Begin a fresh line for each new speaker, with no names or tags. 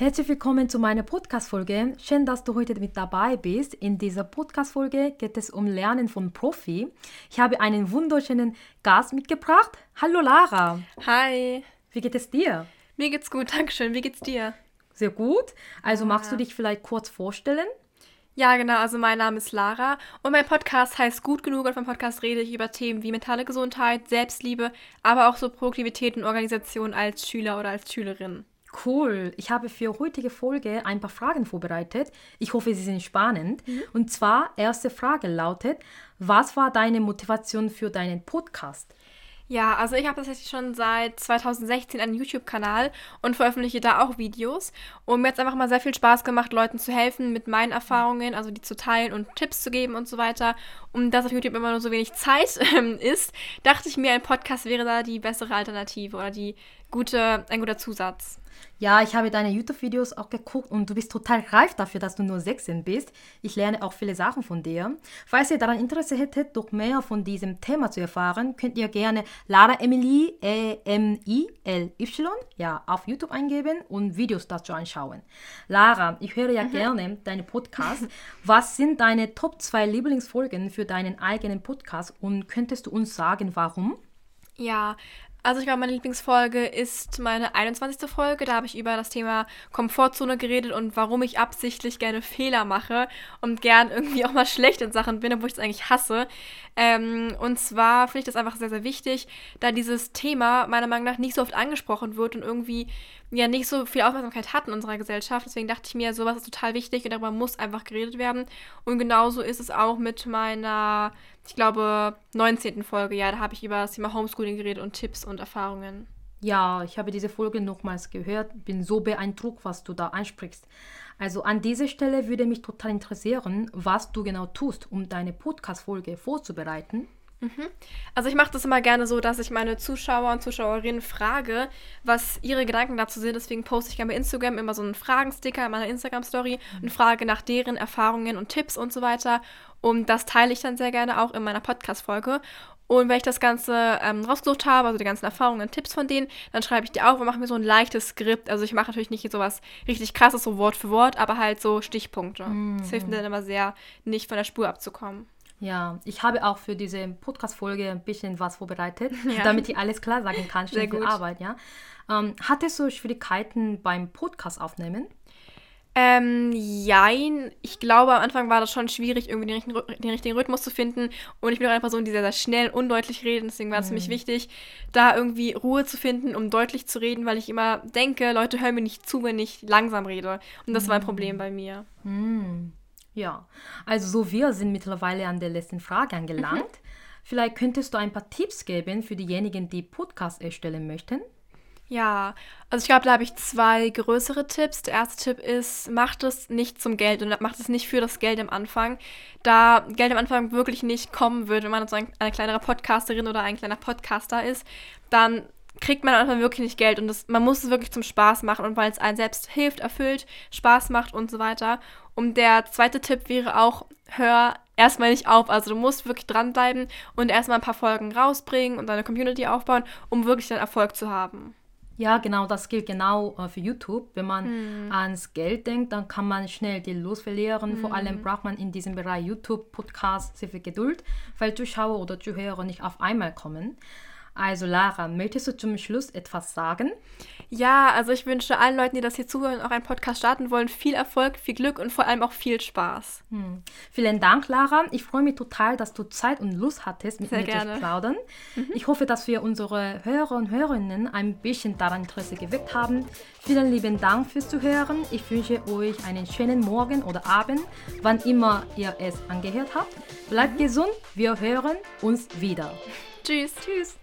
Herzlich willkommen zu meiner Podcast-Folge. Schön, dass du heute mit dabei bist. In dieser Podcast-Folge geht es um Lernen von Profi. Ich habe einen wunderschönen Gast mitgebracht. Hallo Lara.
Hi.
Wie geht es dir?
Mir geht's gut, Dankeschön. Wie geht's dir?
Sehr gut. Also magst du dich vielleicht kurz vorstellen?
Ja, genau. Also mein Name ist Lara und mein Podcast heißt Gut genug und vom Podcast rede ich über Themen wie mentale Gesundheit, Selbstliebe, aber auch so Produktivität und Organisation als Schüler oder als Schülerin.
Cool. Ich habe für heutige Folge ein paar Fragen vorbereitet. Ich hoffe, sie sind spannend. Mhm. Und zwar, erste Frage lautet, was war deine Motivation für deinen Podcast?
Ja, also ich habe tatsächlich schon seit 2016 einen YouTube-Kanal und veröffentliche da auch Videos. Und mir hat es einfach mal sehr viel Spaß gemacht, Leuten zu helfen mit meinen Erfahrungen, also die zu teilen und Tipps zu geben und so weiter. Und dass auf YouTube immer nur so wenig Zeit ähm, ist, dachte ich mir, ein Podcast wäre da die bessere Alternative oder die gute, ein guter Zusatz.
Ja, ich habe deine YouTube-Videos auch geguckt und du bist total reif dafür, dass du nur 16 bist. Ich lerne auch viele Sachen von dir. Falls ihr daran Interesse hättet, doch mehr von diesem Thema zu erfahren, könnt ihr gerne Lara Emily, E-M-I-L-Y, ja, auf YouTube eingeben und Videos dazu anschauen. Lara, ich höre ja mhm. gerne deine Podcasts. Was sind deine Top 2 Lieblingsfolgen für deinen eigenen Podcast und könntest du uns sagen, warum?
Ja, also ich glaube, meine Lieblingsfolge ist meine 21. Folge. Da habe ich über das Thema Komfortzone geredet und warum ich absichtlich gerne Fehler mache und gern irgendwie auch mal schlecht in Sachen bin, obwohl ich es eigentlich hasse. Ähm, und zwar finde ich das einfach sehr, sehr wichtig, da dieses Thema meiner Meinung nach nicht so oft angesprochen wird und irgendwie ja nicht so viel Aufmerksamkeit hat in unserer Gesellschaft. Deswegen dachte ich mir, sowas ist total wichtig und darüber muss einfach geredet werden. Und genauso ist es auch mit meiner ich glaube, 19. Folge, ja, da habe ich über das Thema Homeschooling geredet und Tipps und Erfahrungen.
Ja, ich habe diese Folge nochmals gehört, bin so beeindruckt, was du da ansprichst. Also an dieser Stelle würde mich total interessieren, was du genau tust, um deine Podcast-Folge vorzubereiten.
Mhm. Also ich mache das immer gerne so, dass ich meine Zuschauer und Zuschauerinnen frage, was ihre Gedanken dazu sind. Deswegen poste ich gerne bei Instagram immer so einen Fragensticker in meiner Instagram-Story mhm. und frage nach deren Erfahrungen und Tipps und so weiter. Und das teile ich dann sehr gerne auch in meiner Podcast-Folge. Und wenn ich das Ganze ähm, rausgesucht habe, also die ganzen Erfahrungen und Tipps von denen, dann schreibe ich die auf und mache mir so ein leichtes Skript. Also ich mache natürlich nicht sowas richtig krasses, so Wort für Wort, aber halt so Stichpunkte. Mhm. Das hilft mir dann immer sehr, nicht von der Spur abzukommen.
Ja, ich habe auch für diese Podcast-Folge ein bisschen was vorbereitet, ja. damit ich alles klar sagen kann, schnell für Arbeit, ja. Ähm, hattest du Schwierigkeiten beim Podcast aufnehmen?
Ähm, jein. Ich glaube, am Anfang war das schon schwierig, irgendwie den richtigen, den richtigen Rhythmus zu finden. Und ich bin auch eine Person, die sehr, sehr schnell und undeutlich redet. Deswegen war es mhm. für mich wichtig, da irgendwie Ruhe zu finden, um deutlich zu reden, weil ich immer denke, Leute hören mir nicht zu, wenn ich langsam rede. Und das mhm. war ein Problem bei mir.
Mhm. Ja, also so wir sind mittlerweile an der letzten Frage angelangt. Mhm. Vielleicht könntest du ein paar Tipps geben für diejenigen, die Podcast erstellen möchten.
Ja, also ich glaube, da habe ich zwei größere Tipps. Der erste Tipp ist, macht es nicht zum Geld und macht es nicht für das Geld am Anfang. Da Geld am Anfang wirklich nicht kommen wird, wenn man so ein, eine kleinere Podcasterin oder ein kleiner Podcaster ist, dann kriegt man Anfang wirklich nicht Geld und das, man muss es wirklich zum Spaß machen und weil es einen selbst hilft, erfüllt, Spaß macht und so weiter. Und der zweite Tipp wäre auch, hör erstmal nicht auf. Also du musst wirklich dranbleiben und erstmal ein paar Folgen rausbringen und deine Community aufbauen, um wirklich dann Erfolg zu haben.
Ja, genau, das gilt genau äh, für YouTube. Wenn man hm. ans Geld denkt, dann kann man schnell die Lust verlieren. Hm. Vor allem braucht man in diesem Bereich YouTube-Podcast sehr viel Geduld, weil Zuschauer oder Zuhörer nicht auf einmal kommen. Also Lara, möchtest du zum Schluss etwas sagen?
Ja, also ich wünsche allen Leuten, die das hier zuhören und auch einen Podcast starten wollen, viel Erfolg, viel Glück und vor allem auch viel Spaß.
Hm. Vielen Dank, Lara. Ich freue mich total, dass du Zeit und Lust hattest, mit Sehr mir gerne. zu plaudern. Mhm. Ich hoffe, dass wir unsere Hörer und Hörerinnen ein bisschen daran Interesse geweckt haben. Vielen lieben Dank fürs Zuhören. Ich wünsche euch einen schönen Morgen oder Abend, wann immer ihr es angehört habt. Bleibt gesund, wir hören uns wieder.
Tschüss. Tschüss.